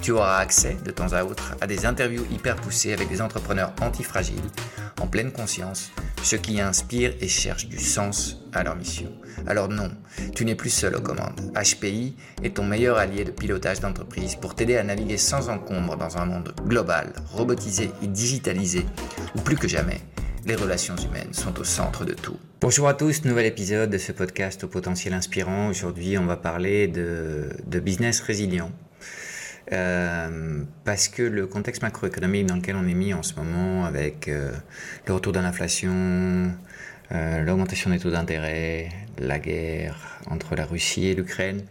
tu auras accès de temps à autre à des interviews hyper poussées avec des entrepreneurs antifragiles, en pleine conscience, ceux qui inspirent et cherchent du sens à leur mission. Alors non, tu n'es plus seul aux commandes. HPI est ton meilleur allié de pilotage d'entreprise pour t'aider à naviguer sans encombre dans un monde global, robotisé et digitalisé, où plus que jamais, les relations humaines sont au centre de tout. Bonjour à tous, nouvel épisode de ce podcast au potentiel inspirant. Aujourd'hui, on va parler de, de business résilient. Euh, parce que le contexte macroéconomique dans lequel on est mis en ce moment, avec euh, le retour de l'inflation, euh, l'augmentation des taux d'intérêt, la guerre entre la Russie et l'Ukraine,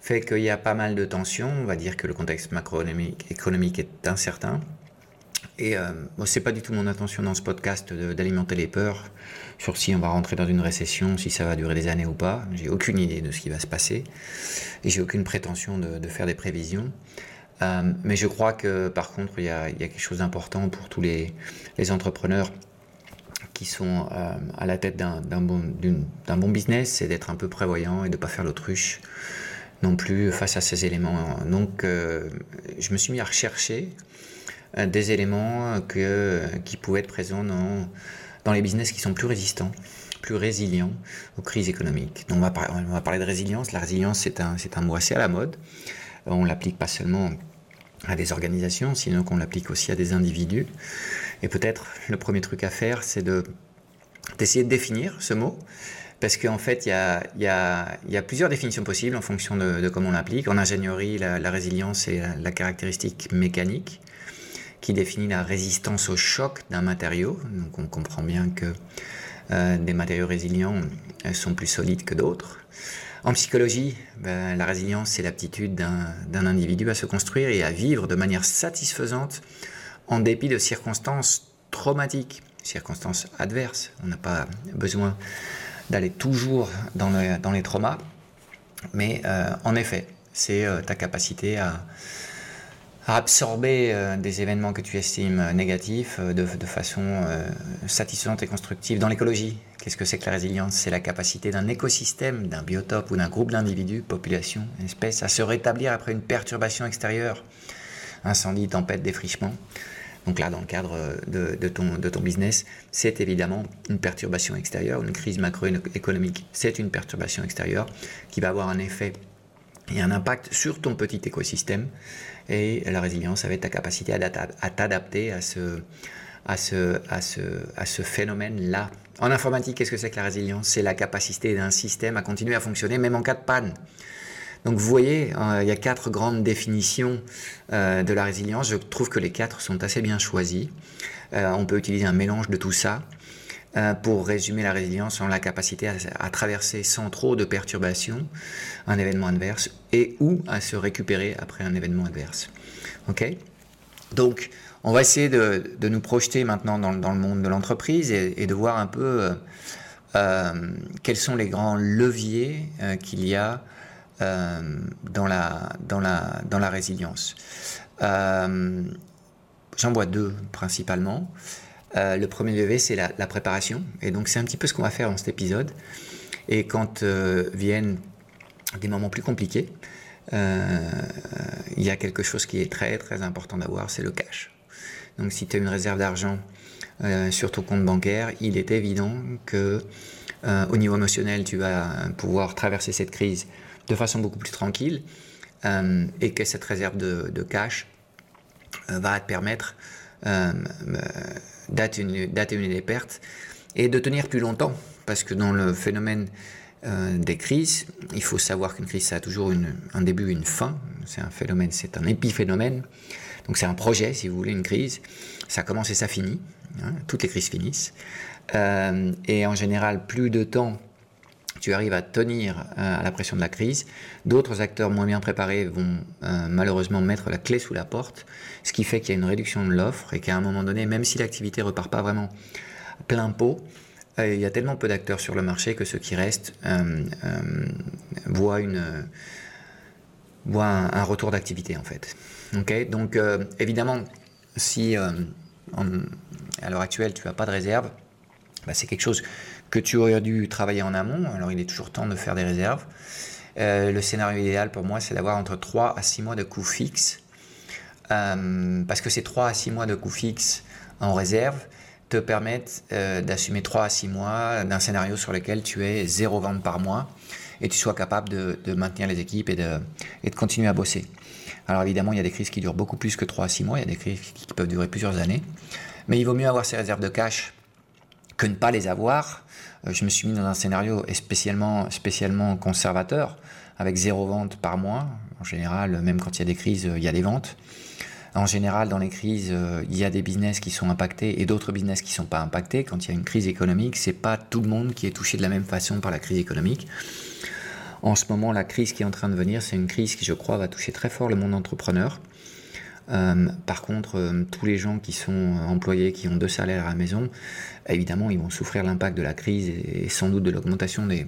fait qu'il y a pas mal de tensions. On va dire que le contexte macroéconomique économique est incertain. Et euh, bon, c'est pas du tout mon intention dans ce podcast d'alimenter les peurs sur si on va rentrer dans une récession, si ça va durer des années ou pas. J'ai aucune idée de ce qui va se passer et j'ai aucune prétention de, faire des prévisions. Euh, mais je crois que par contre, il y a, quelque chose d'important pour tous les, entrepreneurs qui sont euh, à la tête d'un bon, bon, business, c'est d'être un peu prévoyant et de ne pas faire l'autruche non plus face à ces éléments. Donc, euh, je me suis mis à rechercher des éléments que, qui pouvaient être présents dans, dans les business qui sont plus résistants plus résilients aux crises économiques. Donc on va, parler de résilience. La résilience, c'est un, un mot assez à la mode. On l'applique pas seulement à des organisations, sinon qu'on l'applique aussi à des individus. Et peut-être le premier truc à faire, c'est de, d'essayer de définir ce mot. Parce qu'en fait, il y a, y, y a, plusieurs définitions possibles en fonction de, comment on l'applique. En ingénierie, la, résilience est la caractéristique mécanique qui définit la résistance au choc d'un matériau. Donc on comprend bien que euh, des matériaux résilients sont plus solides que d'autres. En psychologie, ben, la résilience, c'est l'aptitude d'un individu à se construire et à vivre de manière satisfaisante en dépit de circonstances traumatiques, circonstances adverses. On n'a pas besoin d'aller toujours dans, le, dans, les traumas, mais euh, en effet, c'est euh, ta capacité à, à absorber euh, des événements que tu estimes euh, négatifs euh, de, façon satisfaisante et constructive. Dans l'écologie, qu'est-ce que c'est que la résilience? C'est la capacité d'un écosystème, d'un biotope ou d'un groupe d'individus, population, espèce, à se rétablir après une perturbation extérieure, incendie, tempête, défrichement. Donc là, dans le cadre de ton business, c'est évidemment une perturbation extérieure, une crise macroéconomique, c'est une perturbation extérieure qui va avoir un effet et un impact sur ton petit écosystème et la résilience, ça va être ta capacité à t'adapter à ce, phénomène-là. En informatique, qu'est-ce que c'est que la résilience? C'est la capacité d'un système à continuer à fonctionner même en cas de panne. Donc vous voyez, euh, il y a quatre grandes définitions euh, de la résilience. Je trouve que les quatre sont assez bien choisies. Euh, on peut utiliser un mélange de tout ça. Euh, pour résumer la résilience, a la capacité à, traverser sans trop de perturbations un événement adverse et ou à se récupérer après un événement adverse. Ok? Donc, on va essayer de, de, nous projeter maintenant dans, dans le monde de l'entreprise et, de voir un peu euh, euh, quels sont les grands leviers qu'il y a dans, la, dans, la, dans la résilience. J'en vois deux principalement. Euh, le premier levier, c'est la, préparation. Et donc, c'est un petit peu ce qu'on va faire dans cet épisode. Et quand euh, viennent des moments plus compliqués, euh, il y a quelque chose qui est très, très important d'avoir, c'est le cash. Donc, si tu as une réserve d'argent sur ton compte bancaire, il est évident que au niveau émotionnel, tu vas pouvoir traverser cette crise de façon beaucoup plus tranquille et que cette réserve de cash va te permettre d'atténuer les pertes et de tenir plus longtemps. Parce que dans le phénomène des crises, il faut savoir qu'une crise, ça a toujours un début une fin. C'est un phénomène, c'est un épiphénomène. Donc c'est un projet, si vous voulez, une crise. Ça commence et ça finit. Hein, toutes les crises finissent. Euh, et en général, plus de temps tu arrives à tenir euh, à la pression de la crise, d'autres acteurs moins bien préparés vont euh, malheureusement mettre la clé sous la porte, ce qui fait qu'il y a une réduction de l'offre et qu'à un moment donné, même si l'activité repart pas vraiment plein pot, il y a tellement peu d'acteurs sur le marché que ceux qui restent voient, un, retour d'activité en fait. Donc évidemment, si à l'heure actuelle, tu n'as pas de réserve, bah, c'est quelque chose que tu aurais dû travailler en amont. Alors, il est toujours temps de faire des réserves. Euh, le scénario idéal pour moi, c'est d'avoir entre 3 à 6 mois de coûts fixes. Euh, parce que ces 3 à 6 mois de coûts fixes en réserve te permettent euh, d'assumer 3 à 6 mois d'un scénario sur lequel tu es zéro vente par mois et tu sois capable de, maintenir les équipes et de, et de continuer à bosser. Alors évidemment, il y a des crises qui durent beaucoup plus que 3 à 6 mois, il y a des crises qui peuvent durer plusieurs années. Mais il vaut mieux avoir ces réserves de cash que ne pas les avoir. Euh, je me suis mis dans un scénario spécialement, spécialement conservateur, avec zéro vente par mois. En général, même quand il y a des crises, il y a des ventes. En général, dans les crises, euh, il y a des business qui sont impactés et d'autres business qui ne sont pas impactés. Quand il y a une crise économique, c'est pas tout le monde qui est touché de la même façon par la crise économique. En ce moment, la crise qui est en train de venir, c'est une crise qui, je crois, va toucher très fort le monde entrepreneur. Euh, par contre, euh, tous les gens qui sont employés, qui ont deux salaires à la maison, évidemment, ils vont souffrir l'impact de la crise et, sans doute de l'augmentation des,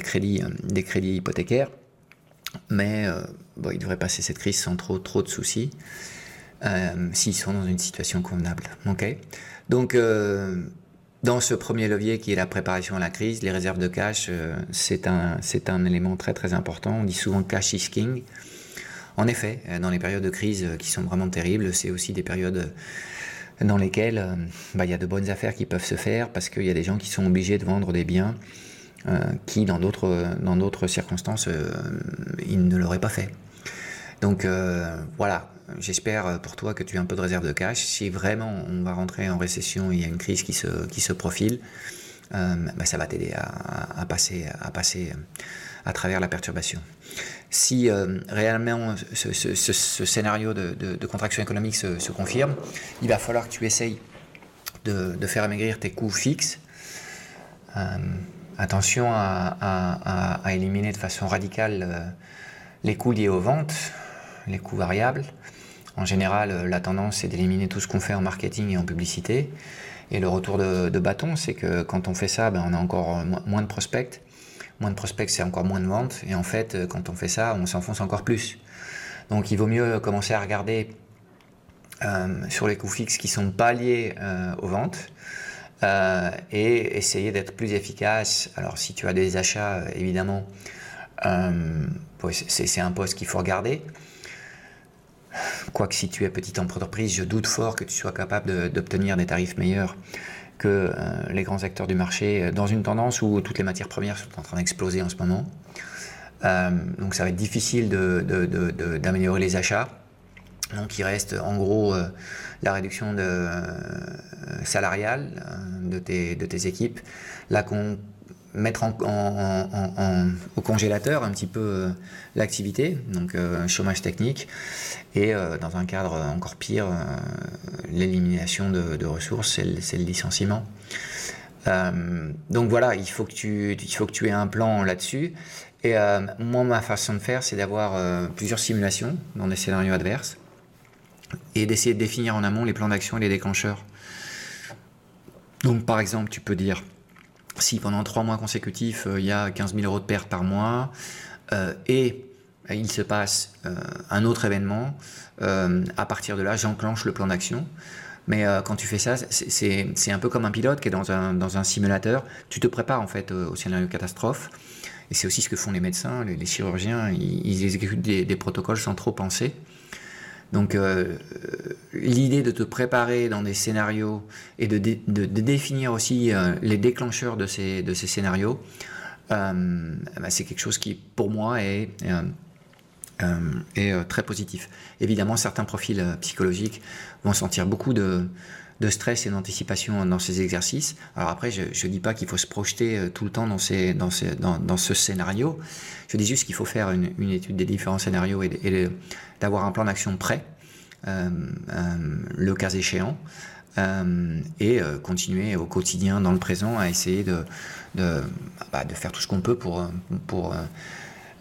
crédits, euh, hypothécaires. Mais ils devraient passer cette crise sans trop, de soucis. s'ils sont dans une situation convenable. Donc, dans ce premier levier qui est la préparation à la crise, les réserves de cash, c'est un, un élément très très important. On dit souvent cash is king. En effet, euh, dans les périodes de crise euh, qui sont vraiment terribles, c'est aussi des périodes euh, dans lesquelles bah, il y a de bonnes affaires qui peuvent se faire parce qu'il y a des gens qui sont obligés de vendre des biens qui, dans d'autres circonstances, ils ne l'auraient pas fait. Donc voilà, j'espère pour toi que tu as un peu de réserve de cash. Si vraiment on va rentrer en récession et il y a une crise qui se, qui se profile, bah, ça va t'aider à, passer, à passer à travers la perturbation. Si euh, réellement ce, scénario de, contraction économique se, confirme, il va falloir que tu essayes de, faire amaigrir tes coûts fixes. Euh, attention à, éliminer de façon radicale euh, les coûts liés aux ventes, les coûts variables. En général, la tendance est d'éliminer tout ce qu'on fait en marketing et en publicité. Et le retour de, bâton, c'est que quand on fait ça, ben, on a encore moins de prospects moins de prospects, c'est encore moins de ventes. Et en fait, euh, quand on fait ça, on s'enfonce encore plus. Donc il vaut mieux commencer à regarder euh, sur les coûts fixes qui sont pas liés euh, aux ventes et essayer d'être plus efficace. Alors si tu as des achats, évidemment, c'est un poste qu'il faut regarder. Quoique si tu es petite entreprise, je doute fort que tu sois capable d'obtenir des tarifs meilleurs que euh, les grands acteurs du marché euh, dans une tendance où toutes les matières premières sont en train d'exploser en ce moment. Euh, donc ça va être difficile d'améliorer les achats. Donc il reste en gros la réduction salariale de tes, de tes équipes, la mettre au congélateur un petit peu l'activité, donc un chômage technique, et euh, dans un cadre encore pire, euh, l'élimination de, ressources, c'est le, licenciement. Euh, donc voilà, il faut que tu aies un plan là-dessus. Et moi, ma façon de faire, c'est d'avoir plusieurs simulations dans des scénarios adverses et d'essayer de définir en amont les plans d'action et les déclencheurs. Donc par exemple, tu peux dire, si pendant trois mois consécutifs, il y a 15 000 euros de pertes par mois, et il se passe euh, un autre événement. Euh, à partir de là, j'enclenche le plan d'action. Mais euh, quand tu fais ça, c'est un peu comme un pilote qui est dans un, dans un simulateur. Tu te prépares en fait au scénario catastrophe. Et c'est aussi ce que font les médecins, les, chirurgiens. Ils, exécutent des, protocoles sans trop penser. Donc l'idée de te préparer dans des scénarios et de, de, définir aussi les déclencheurs de ces, de ces scénarios, bah, c'est quelque chose qui pour moi est est très positif. Évidemment, certains profils psychologiques vont sentir beaucoup de, de stress et d'anticipation dans ces exercices. Alors après, je ne dis pas qu'il faut se projeter tout le temps dans, ces, dans, ces, dans, ce scénario. Je dis juste qu'il faut faire une, étude des différents scénarios et, d'avoir un plan d'action prêt, euh, le cas échéant. Euh, et euh, continuer au quotidien, dans le présent, à essayer de, de, bah, de faire tout ce qu'on peut pour, pour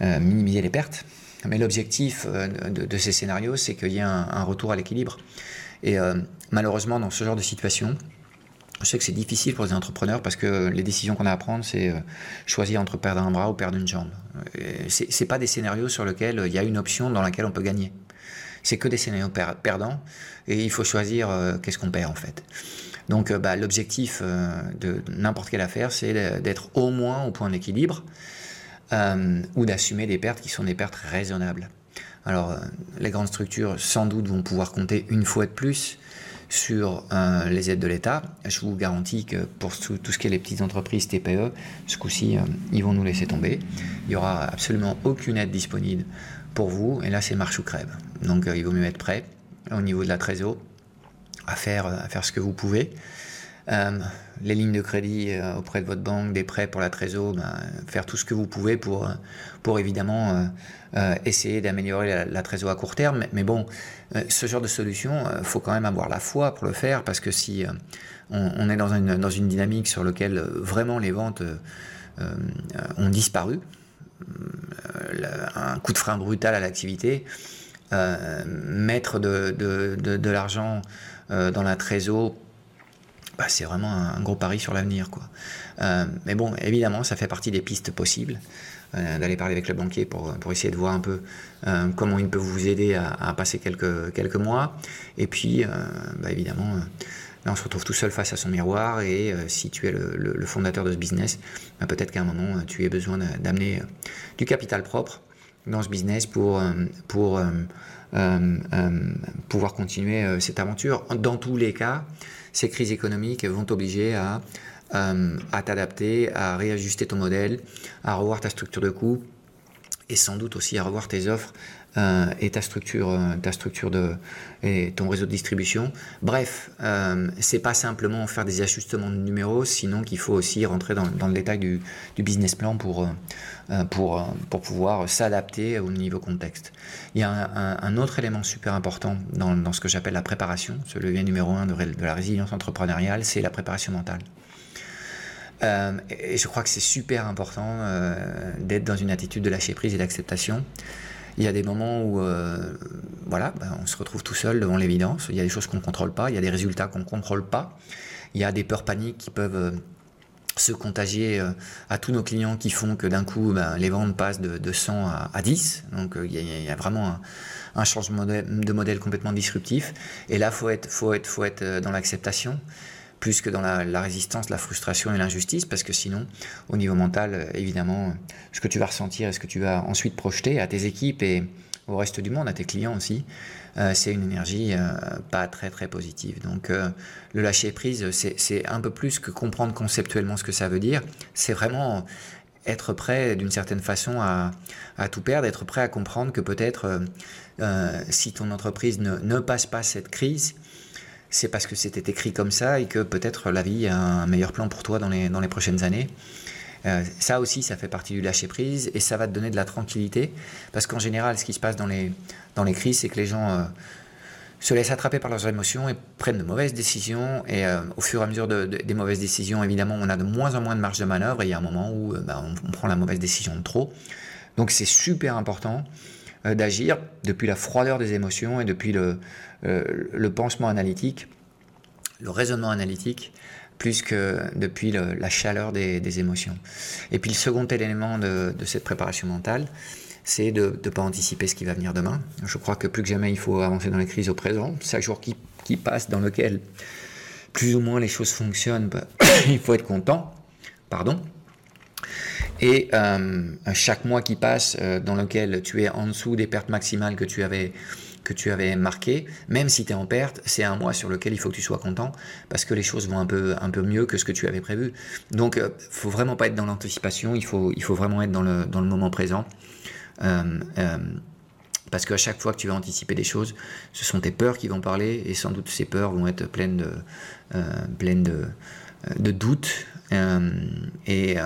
euh, minimiser les pertes. Mais l'objectif de, ces scénarios, c'est qu'il y ait un retour à l'équilibre. Et malheureusement, dans ce genre de situation, je sais que c'est difficile pour les entrepreneurs parce que les décisions qu'on a à prendre, c'est choisir entre perdre un bras ou perdre une jambe. Ce n'est pas des scénarios sur lesquels il y a une option dans laquelle on peut gagner c'est que des scénarios perdants et il faut choisir euh, qu'est-ce qu'on perd en fait. Donc euh, bah, l'objectif euh, de n'importe quelle affaire, c'est d'être au moins au point d'équilibre ou d'assumer des pertes qui sont des pertes raisonnables. Alors les grandes structures sans doute vont pouvoir compter une fois de plus sur les aides de l'État. Je vous garantis que pour tout, ce qui est les petites entreprises TPE, ce coup-ci, ils vont nous laisser tomber. Il n'y aura absolument aucune aide disponible pour vous, et là c'est marche ou crève. Donc euh, il vaut mieux être prêt au niveau de la trésor à faire, à faire ce que vous pouvez. Euh, les lignes de crédit euh, auprès de votre banque, des prêts pour la trésor, ben, faire tout ce que vous pouvez pour, pour évidemment essayer d'améliorer la, la, trésor à court terme. Mais, bon, ce genre de solution, il faut quand même avoir la foi pour le faire parce que si on, est dans une, dans une dynamique sur laquelle vraiment les ventes ont disparu, un coup de frein brutal à l'activité, euh, mettre de, de, de, l'argent euh, dans la trésor, bah, c'est vraiment un, gros pari sur l'avenir. Euh, mais bon, évidemment, ça fait partie des pistes possibles. d'aller parler avec le banquier pour, essayer de voir un peu comment il peut vous aider à, passer quelques, mois. Et puis, bah, évidemment, Là, on se retrouve tout seul face à son miroir et euh, si tu es le, fondateur de ce business, bah, peut-être qu'à un moment, tu aies besoin d'amener euh, du capital propre dans ce business euh, pour pouvoir continuer cette aventure. Dans tous les cas, ces crises économiques vont t'obliger à, t'adapter, à réajuster ton modèle, à revoir ta structure de coûts et sans doute aussi à revoir tes offres euh, et ta structure, euh, ta structure de, et ton réseau de distribution. Bref, euh, c'est pas simplement faire des ajustements de numéros, sinon qu'il faut aussi rentrer dans, le détail du, business plan pour, euh, pour, pour pouvoir s'adapter au niveau contexte. Il y a un, autre élément super important dans, ce que j'appelle la préparation, ce levier numéro un de, la résilience entrepreneuriale, c'est la préparation mentale. Et je crois que c'est super important d'être dans une attitude de lâcher prise et d'acceptation il y a des moments où euh, voilà, ben, on se retrouve tout seul devant l'évidence. Il y a des choses qu'on ne contrôle pas, il y a des résultats qu'on ne contrôle pas. Il y a des peurs paniques qui peuvent euh, se contagier euh, à tous nos clients qui font que d'un coup, ben, les ventes passent de, de 100 à, à, 10. Donc il y, a, vraiment un, un, changement de modèle, complètement disruptif. Et là, faut être, faut, être, faut être dans l'acceptation plus que dans la, résistance, la frustration et l'injustice, parce que sinon, au niveau mental, euh, évidemment, ce que tu vas ressentir et ce que tu vas ensuite projeter à tes équipes et au reste du monde, à tes clients aussi, euh, c'est une énergie euh, pas très très positive. Donc euh, le lâcher prise, c'est un peu plus que comprendre conceptuellement ce que ça veut dire, c'est vraiment être prêt d'une certaine façon à, tout perdre, être prêt à comprendre que peut-être euh, si ton entreprise ne passe pas cette crise, c'est parce que c'était écrit comme ça et que peut-être la vie a un meilleur plan pour toi dans les, dans les prochaines années. Euh, ça aussi, ça fait partie du lâcher prise et ça va te donner de la tranquillité parce qu'en général, ce qui se passe dans les, dans les crises, c'est que les gens euh, se laissent attraper par leurs émotions et prennent de mauvaises décisions. Et euh, au fur et à mesure de, de, des mauvaises décisions, évidemment, on a de moins en moins de marge de manœuvre et il y a un moment où bah, on, on, prend la mauvaise décision de trop. Donc c'est super important d'agir depuis la froideur des émotions et depuis le, euh, le pansement analytique, le raisonnement analytique, plus que depuis la chaleur des, émotions. Et puis le second élément de, cette préparation mentale, c'est de ne pas anticiper ce qui va venir demain. Je crois que plus que jamais, il faut avancer dans les crises au présent. Chaque jour qui, qui passe dans lequel plus ou moins les choses fonctionnent, il faut être content. Pardon. Et euh, chaque mois qui passe euh, dans lequel tu es en dessous des pertes maximales que tu avais que tu avais marqué, même si tu es en perte, c'est un mois sur lequel il faut que tu sois content parce que les choses vont un peu, un peu mieux que ce que tu avais prévu. Donc, euh, faut vraiment pas être dans l'anticipation, il faut, il faut vraiment être dans le, dans le moment présent. Euh, euh, Parce qu'à chaque fois que tu vas anticiper des choses, ce sont tes peurs qui vont parler et sans doute ces peurs vont être pleines euh, pleines de, euh, de doutes. Euh, et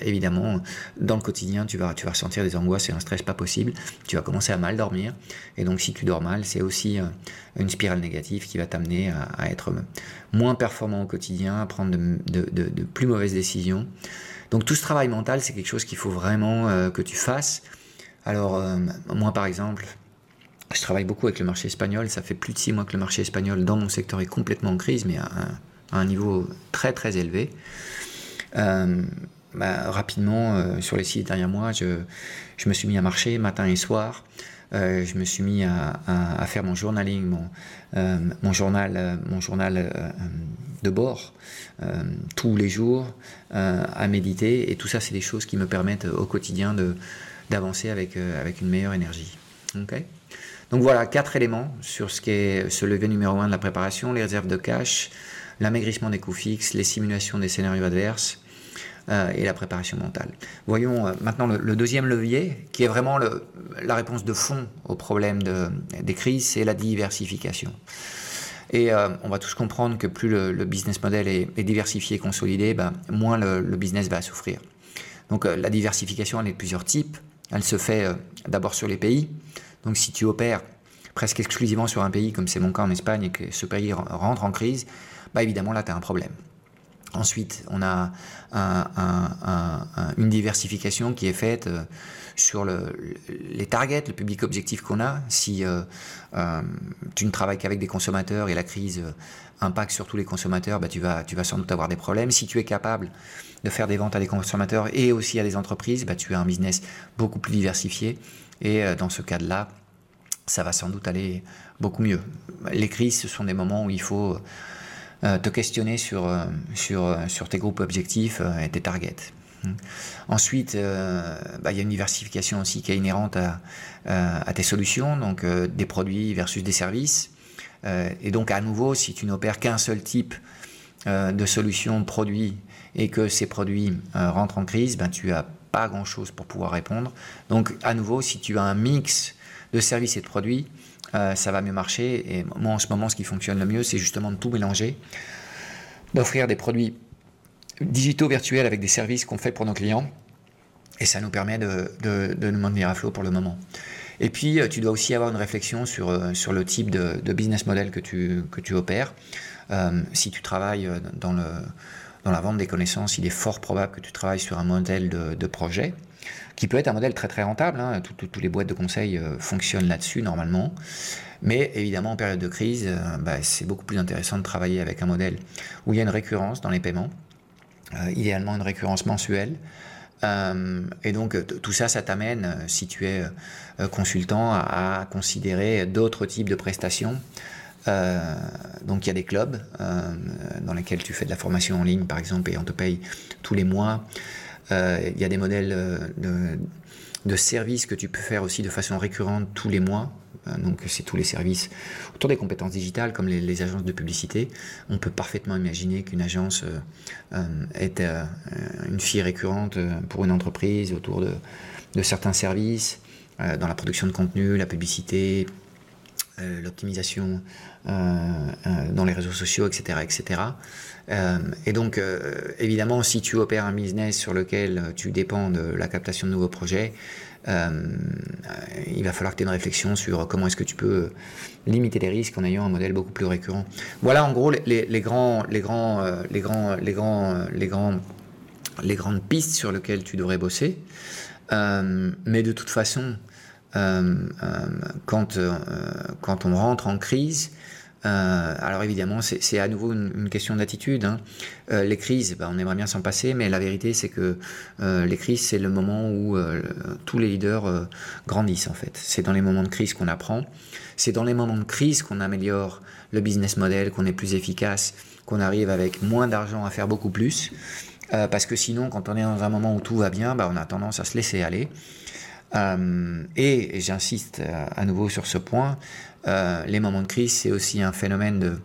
évidemment, dans le quotidien, tu vas, tu vas ressentir des angoisses et un stress pas possible. Tu vas commencer à mal dormir. Et donc, si tu dors mal, c'est aussi une spirale négative qui va t'amener à, être moins performant au quotidien, à prendre de, plus mauvaises décisions. Donc, tout ce travail mental, c'est quelque chose qu'il faut vraiment que tu fasses. Alors, euh, moi par exemple, je travaille beaucoup avec le marché espagnol. Ça fait plus de six mois que le marché espagnol dans mon secteur est complètement en crise, mais à un, niveau très très élevé. Euh, bah, rapidement, euh, sur les six derniers mois, je, me suis mis à marcher matin et soir. je me suis mis à, faire mon journaling, mon, journal, mon journal de bord tous les jours, à méditer. Et tout ça, c'est des choses qui me permettent au quotidien d'avancer avec, euh, avec une meilleure énergie. Donc voilà, quatre éléments sur ce qui est ce levier numéro un de la préparation, les réserves de cash, l'amaigrissement des coûts fixes, les simulations des scénarios adverses euh, et la préparation mentale. Voyons euh, maintenant le, deuxième levier, qui est vraiment la réponse de fond au problème de, des crises, c'est la diversification. Et on va tous comprendre que plus le, business model est, diversifié et consolidé, ben, moins le, business va souffrir. Donc la diversification, elle est de plusieurs types. Elle se fait euh, d'abord sur les pays. Donc si tu opères presque exclusivement sur un pays, comme c'est mon cas en Espagne, et que ce pays rentre en crise, bah évidemment là, tu as un problème. Ensuite, on a une diversification qui est faite euh, sur les targets, le public objectif qu'on a. Si euh, tu ne travailles qu'avec des consommateurs et la crise impacte sur tous les consommateurs, bah, tu, vas, sans doute avoir des problèmes. Si tu es capable de faire des ventes à des consommateurs et aussi à des entreprises, bah, tu as un business beaucoup plus diversifié. Et euh, dans ce cas-là, ça va sans doute aller beaucoup mieux. Les crises, ce sont des moments où il faut euh, te questionner sur, euh, sur, sur tes groupes objectifs et tes targets. Ensuite, bah, il y a une diversification aussi qui est inhérente à, à tes solutions, donc des produits versus des services. et donc, à nouveau, si tu n'opères qu'un seul type de solution, de produit et que ces produits euh, rentrent en crise, ben, tu n'as pas grand-chose pour pouvoir répondre. Donc, à nouveau, si tu as un mix de services et de produits, euh, ça va mieux marcher. Et moi, en ce moment, ce qui fonctionne le mieux, c'est justement de tout mélanger, d'offrir des produits digitaux virtuels avec des services qu'on fait pour nos clients. Et ça nous permet de, de, nous maintenir à flot pour le moment. Et puis, euh, tu dois aussi avoir une réflexion sur, sur le type de, business model que tu, que tu opères. si tu travailles dans le, dans la vente des connaissances, il est fort probable que tu travailles sur un modèle de, projet qui peut être un modèle très très rentable. Hein. Toutes les boîtes de conseil euh, fonctionnent là-dessus normalement. Mais évidemment, en période de crise, euh, bah, c'est beaucoup plus intéressant de travailler avec un modèle où il y a une récurrence dans les paiements, euh, idéalement une récurrence mensuelle. et donc tout ça, ça t'amène, si tu es consultant, à considérer d'autres types de prestations donc il y a des clubs dans lesquels tu fais de la formation en ligne, par exemple, et on te paye tous les mois. Euh, il y a des modèles de, de, services que tu peux faire aussi de façon récurrente tous les mois. donc c'est tous les services autour des compétences digitales, comme les, agences de publicité. On peut parfaitement imaginer qu'une agence est une fille récurrente pour une entreprise autour de, certains services, dans la production de contenu, la publicité, euh, l'optimisation euh, euh, dans les réseaux sociaux, etc. etc. et donc, évidemment, si tu opères un business sur lequel tu dépends de la captation de nouveaux projets, il va falloir que tu aies une réflexion sur comment est-ce que tu peux limiter les risques en ayant un modèle beaucoup plus récurrent. Voilà en gros les, grandes pistes sur lesquelles tu devrais bosser. mais de toute façon, euh, euh, quand, euh, quand on rentre en crise, alors évidemment, c'est à nouveau une, question d'attitude. Hein. les crises, bah, on aimerait bien s'en passer, mais la vérité, c'est que les crises, c'est le moment où tous les leaders grandissent en fait. C'est dans les moments de crise qu'on apprend. C'est dans les moments de crise qu'on améliore le business model, qu'on est plus efficace, qu'on arrive avec moins d'argent à faire beaucoup plus. parce que sinon, quand on est dans un moment où tout va bien, bah, on a tendance à se laisser aller. Et, j'insiste à nouveau sur ce point, les moments de crise, c'est aussi un phénomène de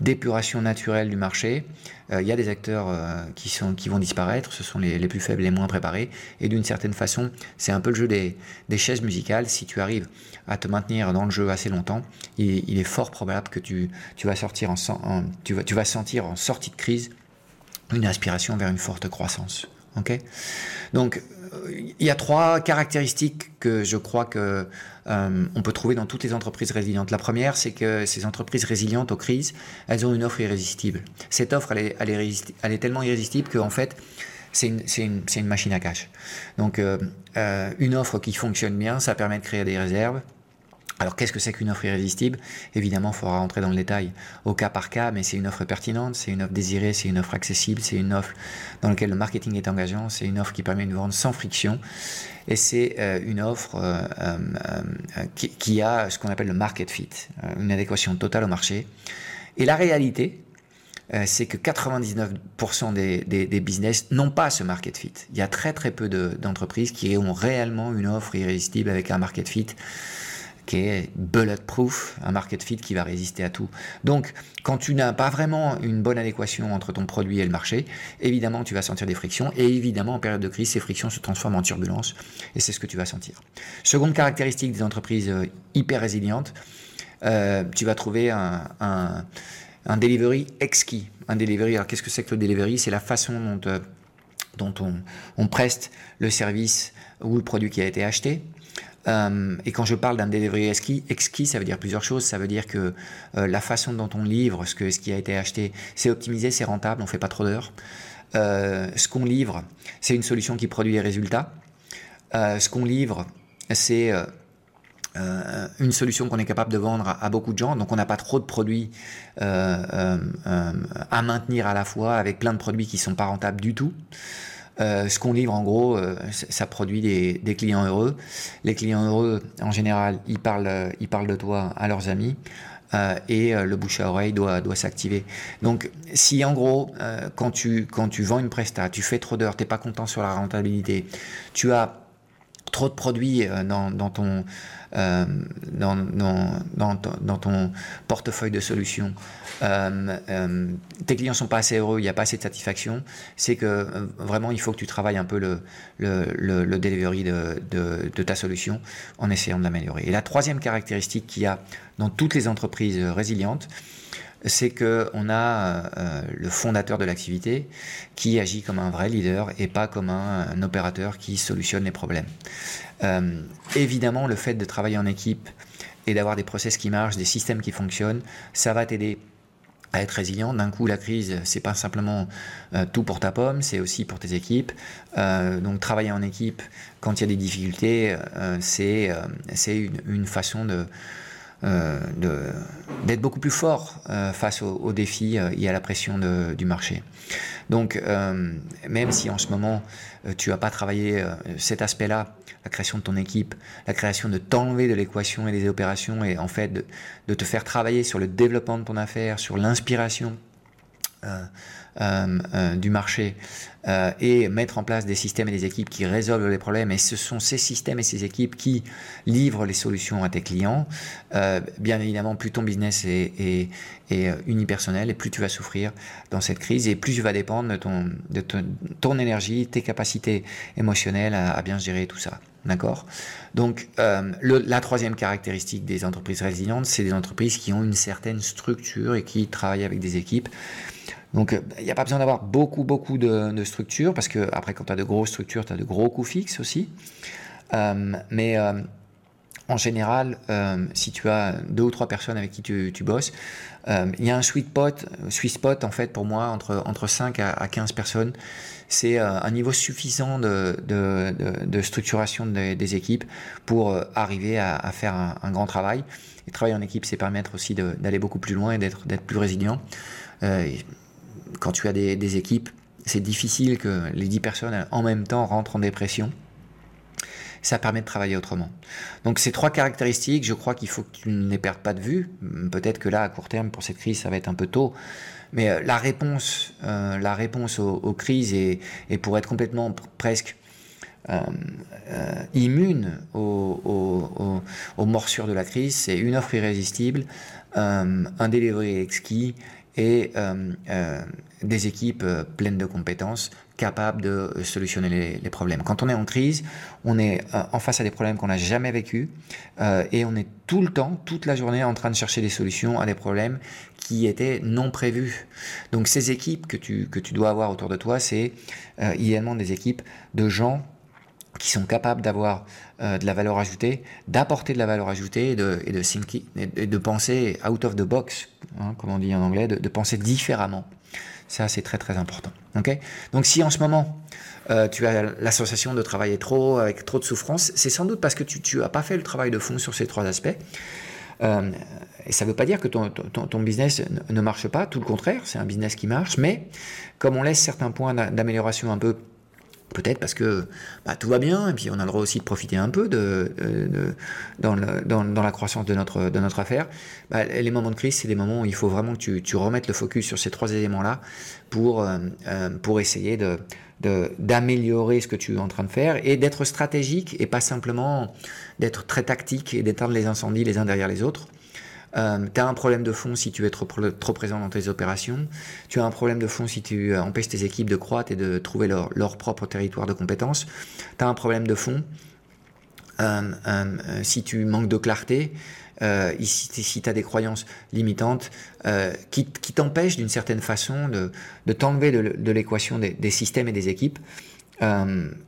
d'épuration naturelle du marché. Il y a des acteurs qui, vont disparaître, ce sont les, plus faibles, les moins préparés, et d'une certaine façon, c'est un peu le jeu des, chaises musicales. Si tu arrives à te maintenir dans le jeu assez longtemps, il, est fort probable que tu, vas sortir en, tu vas sentir en sortie de crise une aspiration vers une forte croissance. Ok? Donc, il y a trois caractéristiques que je crois que euh, on peut trouver dans toutes les entreprises résilientes. La première, c'est que ces entreprises résilientes aux crises, elles ont une offre irrésistible. Cette offre, elle est, elle est, elle est tellement irrésistible qu'en fait, c'est une, une, une, machine à cash. Donc, euh, euh, une offre qui fonctionne bien, ça permet de créer des réserves, alors qu'est-ce que c'est qu'une offre irrésistible? Évidemment, il faudra rentrer dans le détail au cas par cas, mais c'est une offre pertinente, c'est une offre désirée, c'est une offre accessible, c'est une offre dans laquelle le marketing est engageant, c'est une offre qui permet de vendre sans friction, et c'est euh, une offre euh, euh, qui, a ce qu'on appelle le market fit, une adéquation totale au marché. Et la réalité, c'est que 99% des, des, business n'ont pas ce market fit. Il y a très très peu d'entreprises qui ont réellement une offre irrésistible avec un market fit qui est bulletproof, un market fit qui va résister à tout. Donc, quand tu n'as pas vraiment une bonne adéquation entre ton produit et le marché, évidemment, tu vas sentir des frictions. Et évidemment, en période de crise, ces frictions se transforment en turbulence. Et c'est ce que tu vas sentir. Seconde caractéristique des entreprises euh, hyper résilientes, euh, tu vas trouver un, delivery exquis. Un delivery, alors qu'est-ce que c'est que le delivery? C'est la façon dont, euh, on preste le service ou le produit qui a été acheté. Euh, et quand je parle d'un delivery exquis, ça veut dire plusieurs choses. Ça veut dire que euh, la façon dont on livre ce, que, ce qui a été acheté, c'est optimisé, c'est rentable, on fait pas trop d'heures. Euh, ce qu'on livre, c'est une solution qui produit des résultats. ce qu'on livre, c'est une solution qu'on est capable de vendre à, beaucoup de gens. Donc on n'a pas trop de produits à maintenir à la fois avec plein de produits qui sont pas rentables du tout. Euh, ce qu'on livre, en gros, euh, ça produit des, clients heureux. Les clients heureux, en général, ils parlent, ils parlent de toi à leurs amis. Euh, et le bouche à oreille doit, doit s'activer. Donc, si en gros, quand, tu, quand tu vends une presta, tu fais trop d'heures, tu n'es pas content sur la rentabilité, tu as trop de produits ton, euh, dans, ton portefeuille de solutions, euh, euh, tes clients sont pas assez heureux, il n'y a pas assez de satisfaction, c'est que vraiment il faut que tu travailles un peu le, le, delivery de, de, de, ta solution en essayant de l'améliorer. Et la troisième caractéristique qu'il y a dans toutes les entreprises résilientes, c'est qu'on a euh, le fondateur de l'activité qui agit comme un vrai leader et pas comme un, opérateur qui solutionne les problèmes. Euh, évidemment, le fait de travailler en équipe et d'avoir des process qui marchent, des systèmes qui fonctionnent, ça va t'aider à être résilient. D'un coup, la crise, c'est pas simplement euh, tout pour ta pomme, c'est aussi pour tes équipes. donc, travailler en équipe quand il y a des difficultés, c'est une, façon de euh, d'être beaucoup plus fort euh, face aux, défis euh, et à la pression du marché. Donc, même si en ce moment, tu n'as pas travaillé cet aspect-là, la création de ton équipe, la création de t'enlever de l'équation et des opérations, et en fait de, te faire travailler sur le développement de ton affaire, sur l'inspiration, euh, euh, euh, du marché et mettre en place des systèmes et des équipes qui résolvent les problèmes. Et ce sont ces systèmes et ces équipes qui livrent les solutions à tes clients. bien évidemment, plus ton business est, unipersonnel et plus tu vas souffrir dans cette crise et plus tu vas dépendre de ton, de ton, énergie, tes capacités émotionnelles à, bien gérer tout ça. D'accord? Donc, la troisième caractéristique des entreprises résilientes, c'est des entreprises qui ont une certaine structure et qui travaillent avec des équipes donc, il n'y a pas besoin d'avoir beaucoup, beaucoup de, structures, parce que après, quand tu as de grosses structures, tu as de gros coûts fixes aussi. Euh, mais euh, en général, euh, si tu as deux ou trois personnes avec qui tu, bosses, il y a un sweet spot, sweet spot en fait pour moi entre, entre 5 à, 15 personnes. C'est un niveau suffisant de, de, structuration des, équipes pour arriver à, faire un, grand travail. Et travailler en équipe, c'est permettre aussi d'aller beaucoup plus loin et d'être plus résilient quand tu as des, équipes, c'est difficile que les 10 personnes en même temps rentrent en dépression. Ça permet de travailler autrement. Donc ces trois caractéristiques, je crois qu'il faut que tu ne les perdes pas de vue. Peut-être que là, à court terme, pour cette crise, ça va être un peu tôt. Mais euh, la réponse, euh, la réponse aux, crises et, pour être complètement presque immune aux, morsures de la crise. C'est une offre irrésistible, un delivery exquis et des équipes pleines de compétences capables de solutionner les, problèmes. Quand on est en crise, on est en face à des problèmes qu'on n'a jamais vécus et on est tout le temps, toute la journée en train de chercher des solutions à des problèmes qui étaient non prévus. Donc ces équipes que tu, que tu dois avoir autour de toi, c'est euh, idéalement des équipes de gens qui sont capables d'avoir euh, de la valeur ajoutée, d'apporter de la valeur ajoutée et de penser out of the box, hein, comme on dit en anglais, de, penser différemment. Ça, c'est très très important. Okay Donc si en ce moment, euh, tu as l'association de travailler trop, avec trop de souffrance, c'est sans doute parce que tu n'as pas fait le travail de fond sur ces trois aspects. Euh, et ça ne veut pas dire que ton, business ne marche pas, tout le contraire, c'est un business qui marche, mais comme on laisse certains points d'amélioration un peu Peut-être parce que bah, tout va bien, et puis on a le droit aussi de profiter un peu de, dans, le, dans, la croissance de notre, affaire. Bah, les moments de crise, c'est des moments où il faut vraiment que tu, tu remettes le focus sur ces trois éléments-là pour, euh, euh, pour essayer d'améliorer ce que tu es en train de faire et d'être stratégique et pas simplement d'être très tactique et d'éteindre les incendies les uns derrière les autres. Euh, tu as un problème de fond si tu es trop, présent dans tes opérations. Tu as un problème de fond si tu euh, empêches tes équipes de croître et de trouver leur, propre territoire de compétences. Tu as un problème de fond euh, euh si tu manques de clarté. Si, tu as des croyances limitantes qui, t'empêchent d'une certaine façon de, t'enlever de, l'équation des, systèmes et des équipes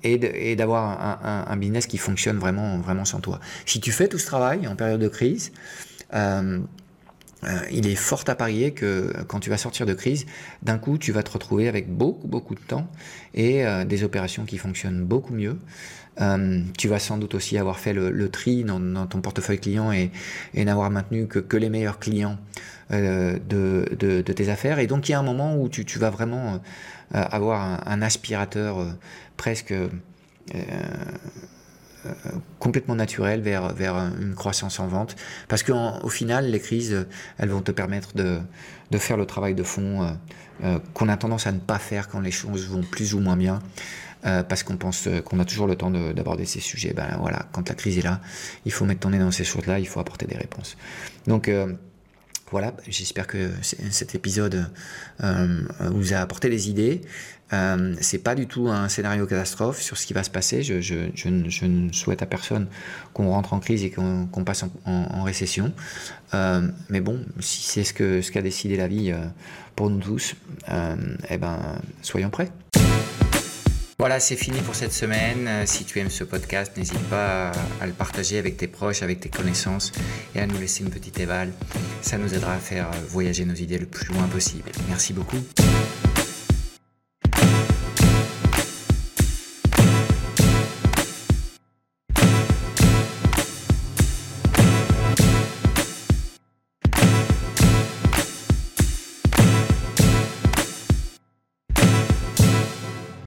et d'avoir un, un, un, business qui fonctionne vraiment, vraiment sans toi. Si tu fais tout ce travail en période de crise, euh, euh, il est fort à parier que quand tu vas sortir de crise, d'un coup, tu vas te retrouver avec beaucoup, beaucoup de temps et euh, des opérations qui fonctionnent beaucoup mieux. tu vas sans doute aussi avoir fait le, tri dans, ton portefeuille client et, n'avoir maintenu que, les meilleurs clients de, tes affaires. Et donc, il y a un moment où tu, vas vraiment avoir un aspirateur presque euh, complètement naturel vers, vers une croissance en vente. Parce qu'au final, les crises, elles vont te permettre de, de faire le travail de fond euh, euh, qu'on a tendance à ne pas faire quand les choses vont plus ou moins bien. parce qu'on pense qu'on a toujours le temps d'aborder ces sujets. Ben voilà, quand la crise est là, il faut mettre ton nez dans ces choses-là, il faut apporter des réponses. Donc voilà, j'espère que cet épisode vous a apporté des idées. Euh, c'est pas du tout un scénario catastrophe sur ce qui va se passer. Je, ne souhaite à personne qu'on rentre en crise et qu'on passe en, récession. Euh, mais bon, si c'est ce qu'a décidé la vie euh, pour nous tous, euh, eh ben, soyons prêts. Voilà, c'est fini pour cette semaine. Si tu aimes ce podcast, n'hésite pas à le partager avec tes proches, avec tes connaissances et à nous laisser une petite éval. Ça nous aidera à faire voyager nos idées le plus loin possible. Merci beaucoup.